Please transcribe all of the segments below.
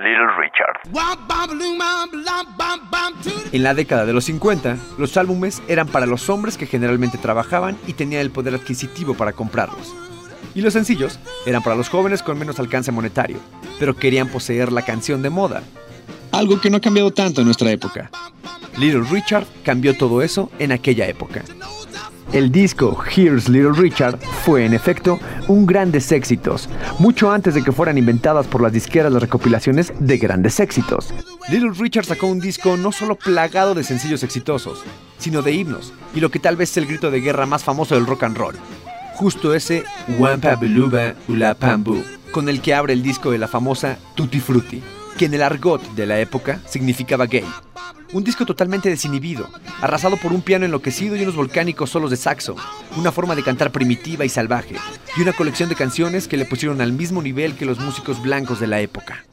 Little Richard. En la década de los 50, los álbumes eran para los hombres que generalmente trabajaban y tenían el poder adquisitivo para comprarlos. Y los sencillos eran para los jóvenes con menos alcance monetario, pero querían poseer la canción de moda. Algo que no ha cambiado tanto en nuestra época. Little Richard cambió todo eso en aquella época. El disco Here's Little Richard fue, en efecto, un grandes éxitos, mucho antes de que fueran inventadas por las disqueras las recopilaciones de grandes éxitos. Little Richard sacó un disco no solo plagado de sencillos exitosos, sino de himnos, y lo que tal vez es el grito de guerra más famoso del rock and roll. Justo ese Wampa Beluba Ula Pambu, con el que abre el disco de la famosa Tutti Frutti, que en el argot de la época significaba gay. Un disco totalmente desinhibido, arrasado por un piano enloquecido y unos volcánicos solos de saxo, una forma de cantar primitiva y salvaje, y una colección de canciones que le pusieron al mismo nivel que los músicos blancos de la época.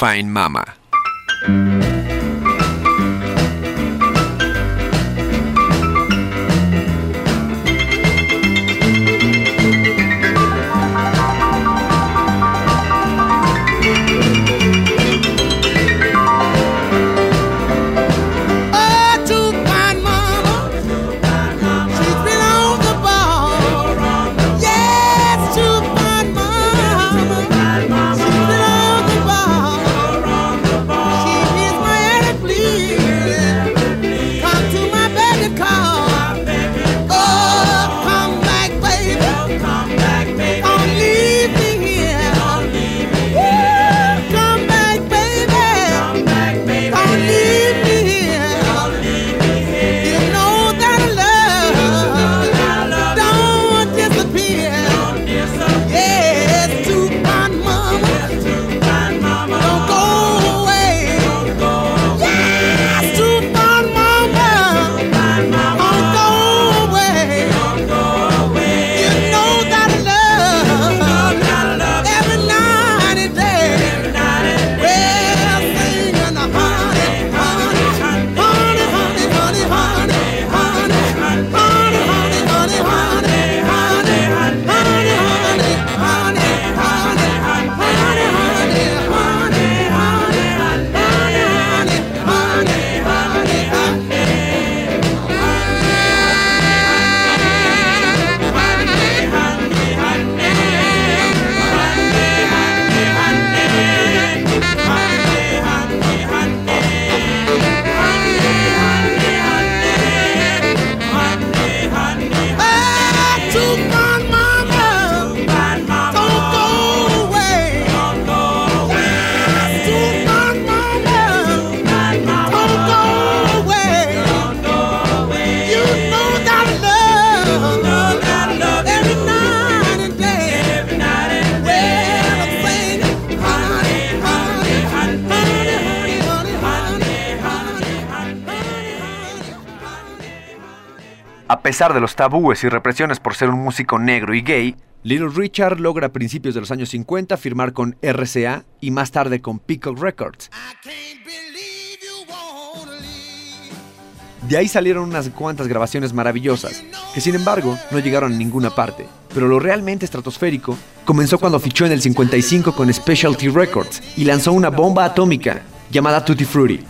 Fine Mama. pesar de los tabúes y represiones por ser un músico negro y gay, Little Richard logra a principios de los años 50 firmar con RCA y más tarde con Peacock Records. De ahí salieron unas cuantas grabaciones maravillosas, que sin embargo no llegaron a ninguna parte. Pero lo realmente estratosférico comenzó cuando fichó en el 55 con Specialty Records y lanzó una bomba atómica llamada Tutti Frutti.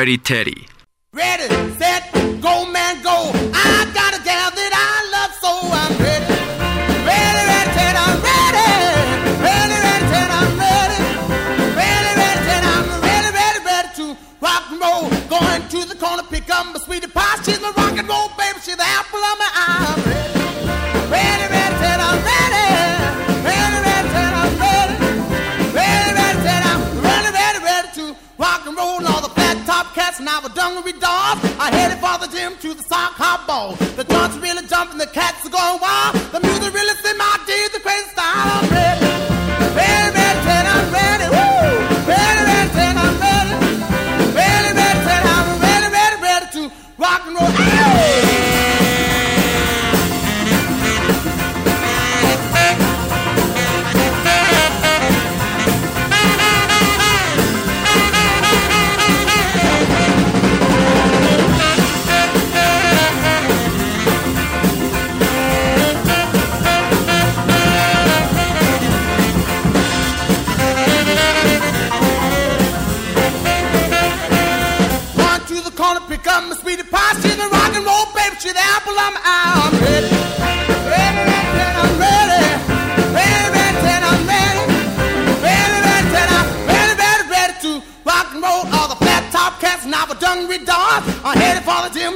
Teddy.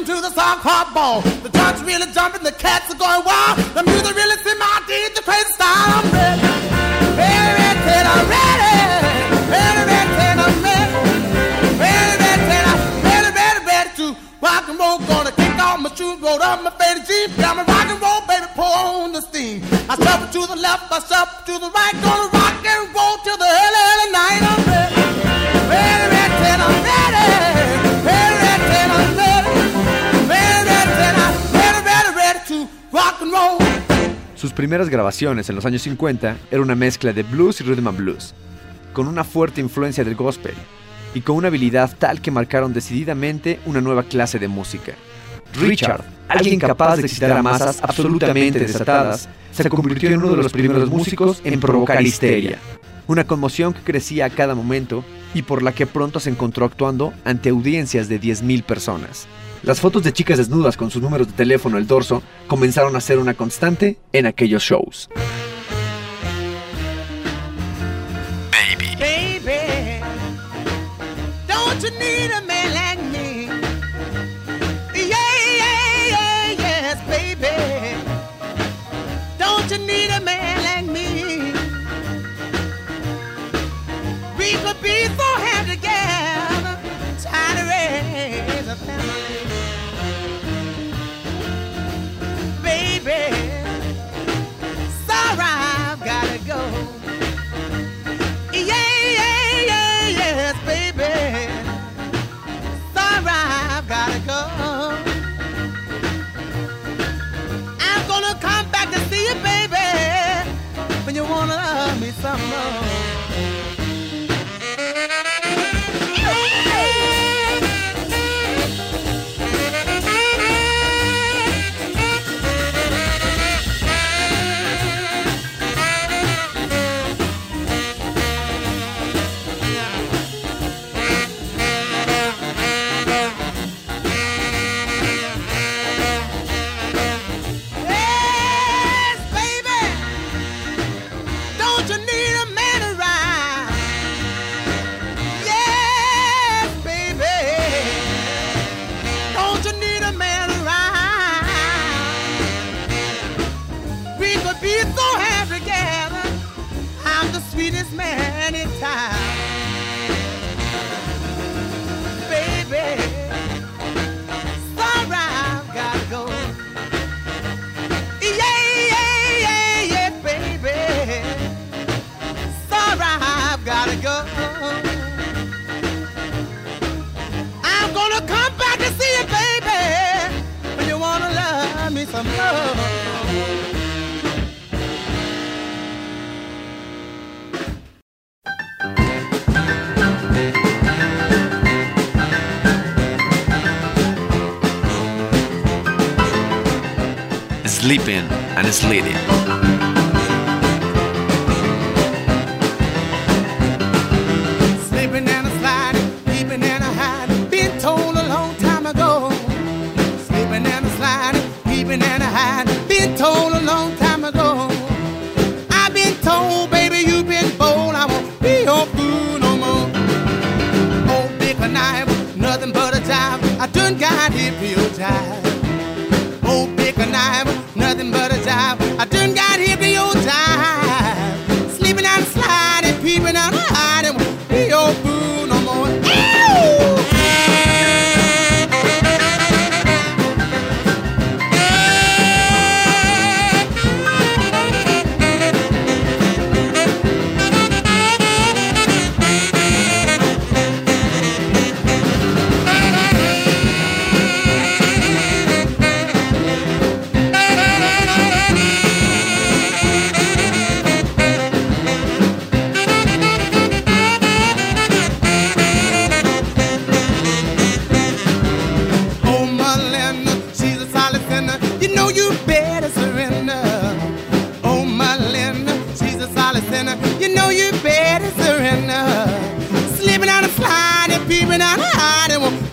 to the song Hardball. The dogs really jumping, the cats are going wild. The music really primeras grabaciones en los años 50 era una mezcla de blues y rhythm and blues, con una fuerte influencia del gospel y con una habilidad tal que marcaron decididamente una nueva clase de música. Richard, alguien capaz de excitar a masas absolutamente desatadas, se convirtió en uno de los primeros músicos en provocar histeria, una conmoción que crecía a cada momento y por la que pronto se encontró actuando ante audiencias de 10.000 personas. Las fotos de chicas desnudas con sus números de teléfono el dorso comenzaron a ser una constante en aquellos shows. Sleeping and sliding. Don't God hypnotize.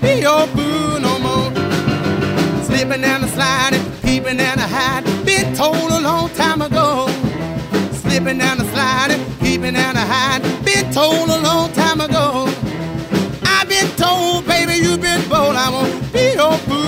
Be your boo no more. Slipping down the slide and sliding, peeping and hiding. Been told a long time ago. Slipping down the slide and sliding, peeping and hiding. Been told a long time ago. I've been told, baby, you've been bold. I won't be your fool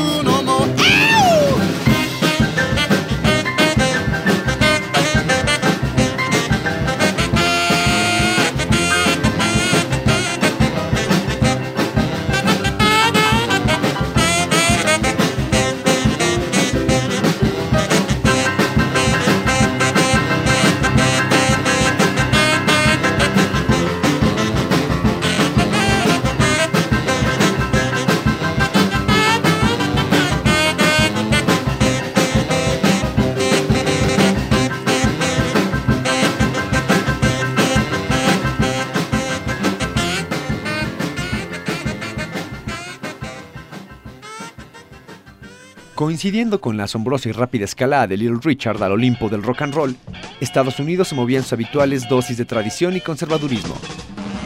Coincidiendo con la asombrosa y rápida escalada de Little Richard al Olimpo del rock and roll, Estados Unidos se movía en sus habituales dosis de tradición y conservadurismo,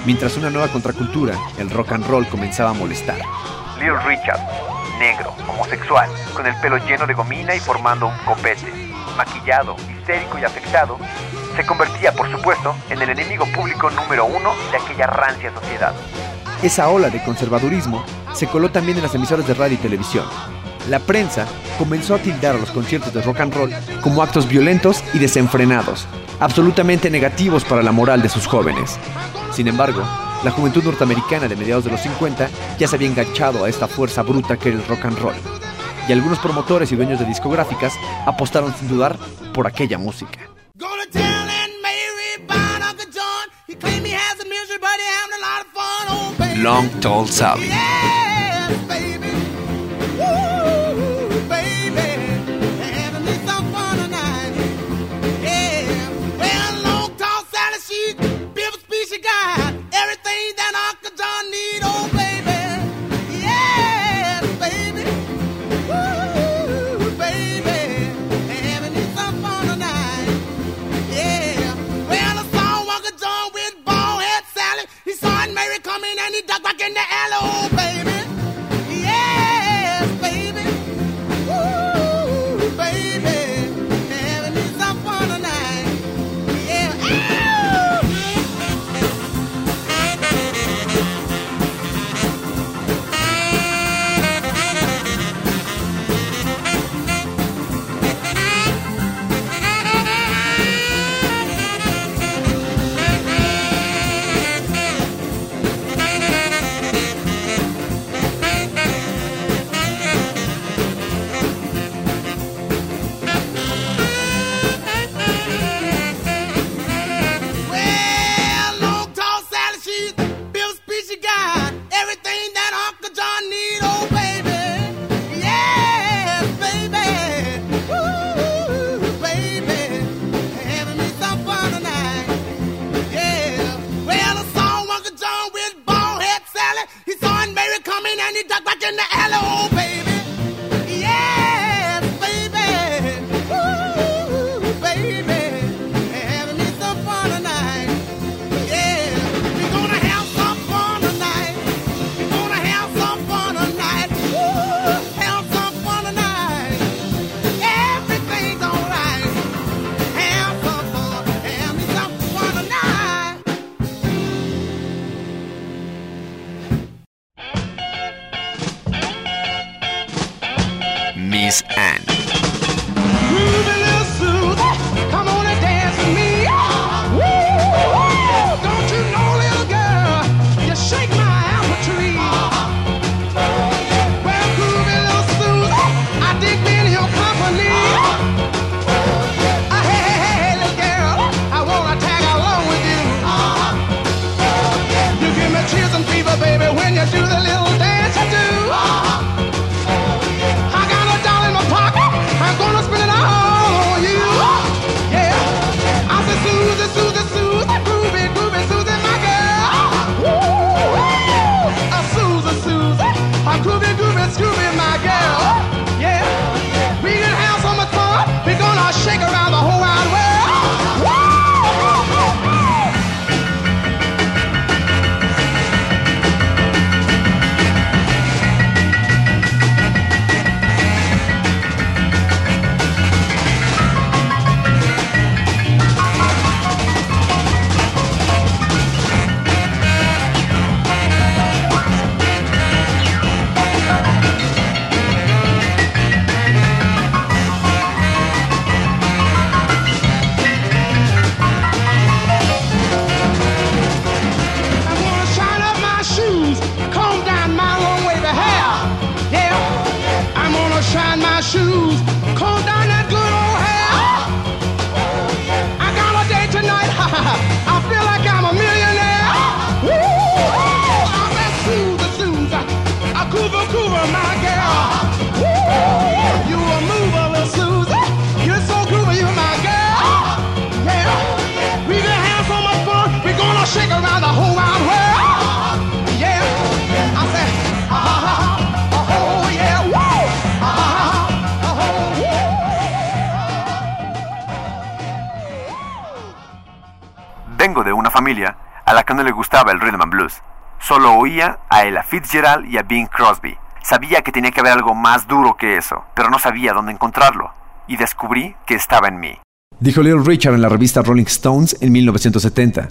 mientras una nueva contracultura, el rock and roll, comenzaba a molestar. Little Richard, negro, homosexual, con el pelo lleno de gomina y formando un copete, maquillado, histérico y afectado, se convertía, por supuesto, en el enemigo público número uno de aquella rancia sociedad. Esa ola de conservadurismo se coló también en las emisoras de radio y televisión, la prensa comenzó a tildar a los conciertos de rock and roll como actos violentos y desenfrenados, absolutamente negativos para la moral de sus jóvenes. Sin embargo, la juventud norteamericana de mediados de los 50 ya se había enganchado a esta fuerza bruta que era el rock and roll, y algunos promotores y dueños de discográficas apostaron sin dudar por aquella música. Long Tall Sally And Vengo de una familia a la que no le gustaba el rhythm and blues. Solo oía a Ella Fitzgerald y a Bing Crosby. Sabía que tenía que haber algo más duro que eso, pero no sabía dónde encontrarlo. Y descubrí que estaba en mí. Dijo Little Richard en la revista Rolling Stones en 1970.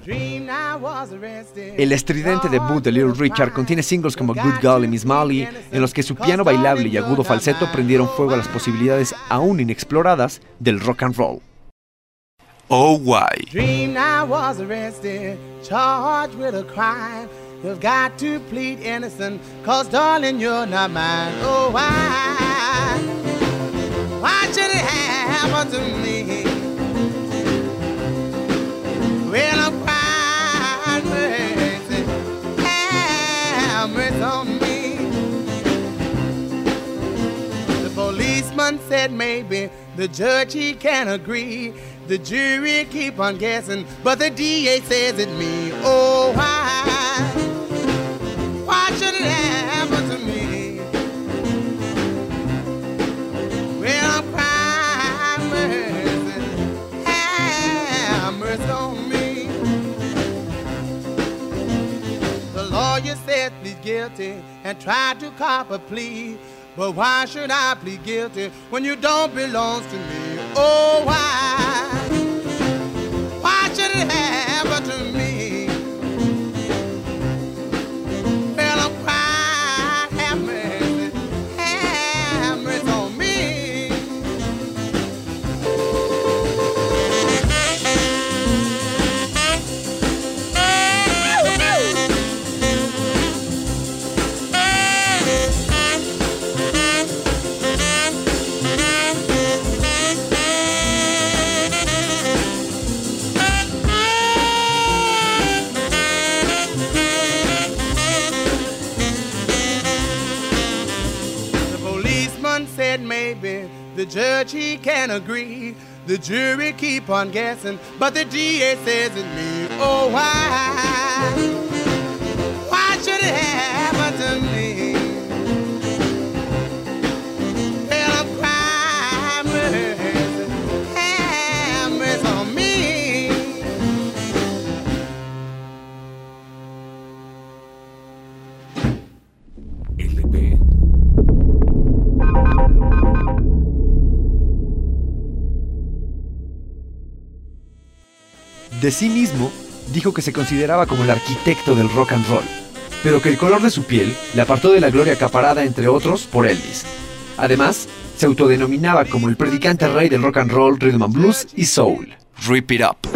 El estridente debut de Little Richard contiene singles como Good Girl y Miss Molly, en los que su piano bailable y agudo falseto prendieron fuego a las posibilidades aún inexploradas del rock and roll. Oh, why? Dreamed I was arrested, charged with a crime. You've got to plead innocent, cause darling, you're not mine. Oh, why? Why should it happen to me? Said maybe the judge he can't agree. The jury keep on guessing, but the DA says it me. Oh, why? Why should it happen to me? Well, I'm crying mercy, have mercy on me. The lawyer said plead guilty and tried to cop a plea. But why should I plead guilty when you don't belong to me? Oh, why? Agree. The jury keep on guessing, but the DA says it me. Oh why? Why should it happen De sí mismo, dijo que se consideraba como el arquitecto del rock and roll, pero que el color de su piel le apartó de la gloria acaparada, entre otros, por Elvis. Además, se autodenominaba como el predicante rey del rock and roll, rhythm and blues y soul. Rip it up.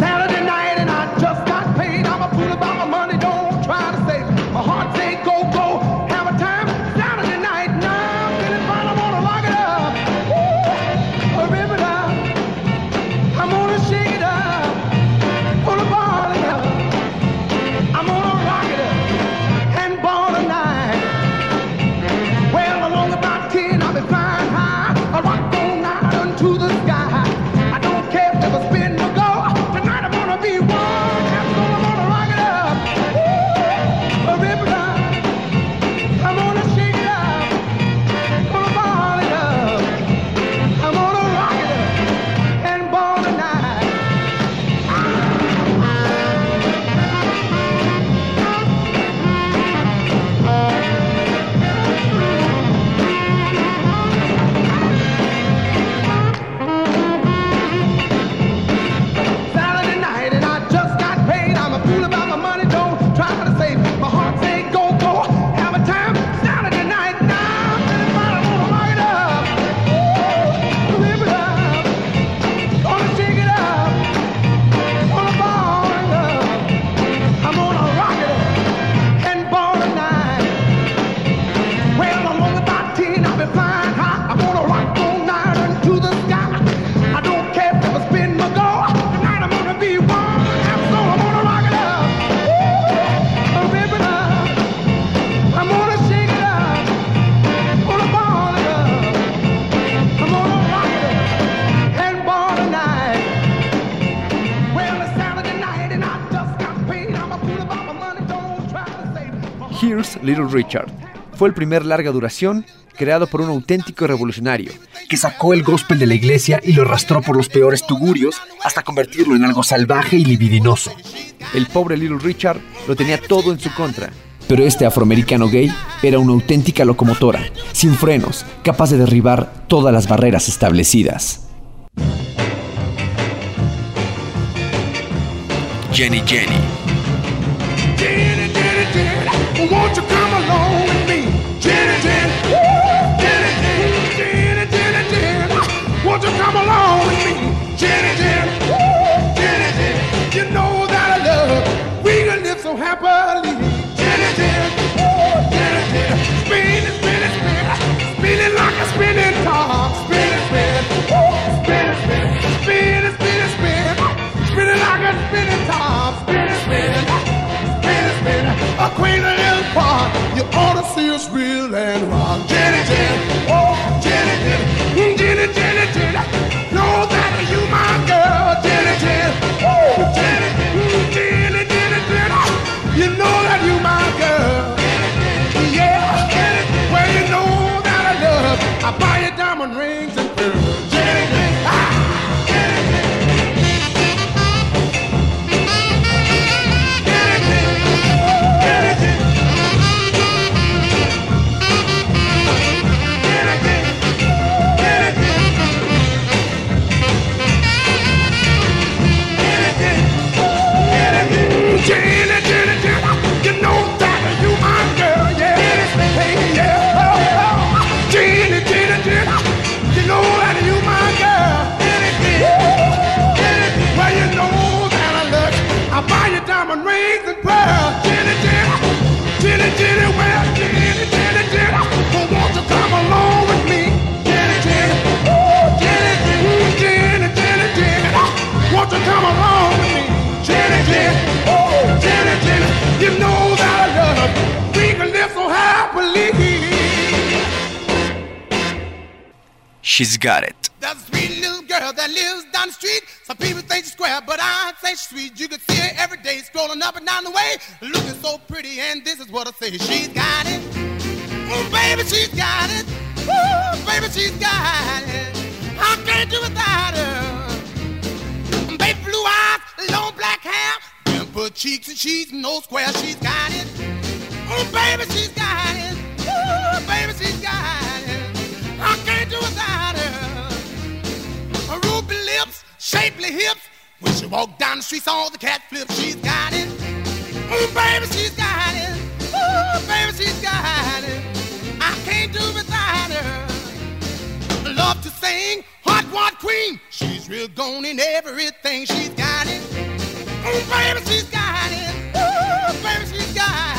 Little Richard. Fue el primer larga duración creado por un auténtico revolucionario, que sacó el gospel de la iglesia y lo arrastró por los peores tugurios hasta convertirlo en algo salvaje y libidinoso. El pobre Little Richard lo tenía todo en su contra, pero este afroamericano gay era una auténtica locomotora, sin frenos, capaz de derribar todas las barreras establecidas. Jenny Jenny. She's got it. There's a sweet little girl that lives down the street. Some people think she's square, but I say she's sweet. You can see her every day scrolling up and down the way, looking so pretty. And this is what I say: She's got it, oh baby, she's got it, oh baby, she's got it. I can't do without her. Baby blue eyes, long black hair, dimple cheeks and she's no square. She's got it, oh baby, she's got it, oh baby, she's got it. Shapely hips. When she walk down the streets, all the cat flips. She's got it. Oh, baby, she's got it. Oh, baby, she's got it. I can't do without her. Love to sing, hot rod queen. She's real gone in everything. She's got it. Oh, baby, she's got it. Oh, baby, she's got it.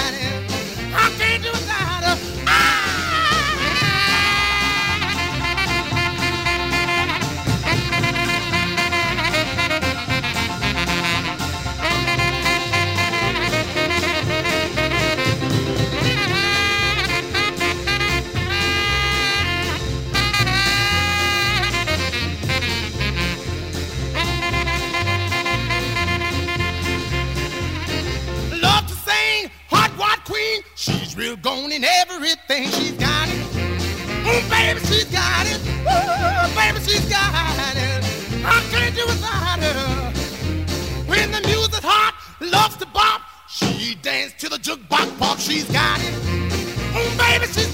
She's real gone in everything. She's got it. Oh, baby, she's got it. Oh, baby, she's got it. I can't do without her. When the music's hot, loves to bop. She dance to the jukebox pop. She's got it. Oh, baby, she's